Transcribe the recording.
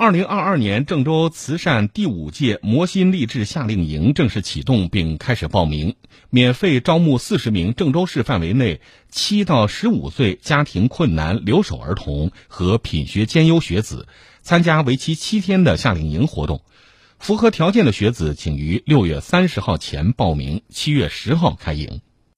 二零二二年郑州慈善第五届魔心励志夏令营正式启动并开始报名，免费招募四十名郑州市范围内七到十五岁家庭困难留守儿童和品学兼优学子，参加为期七天的夏令营活动。符合条件的学子，请于六月三十号前报名，七月十号开营。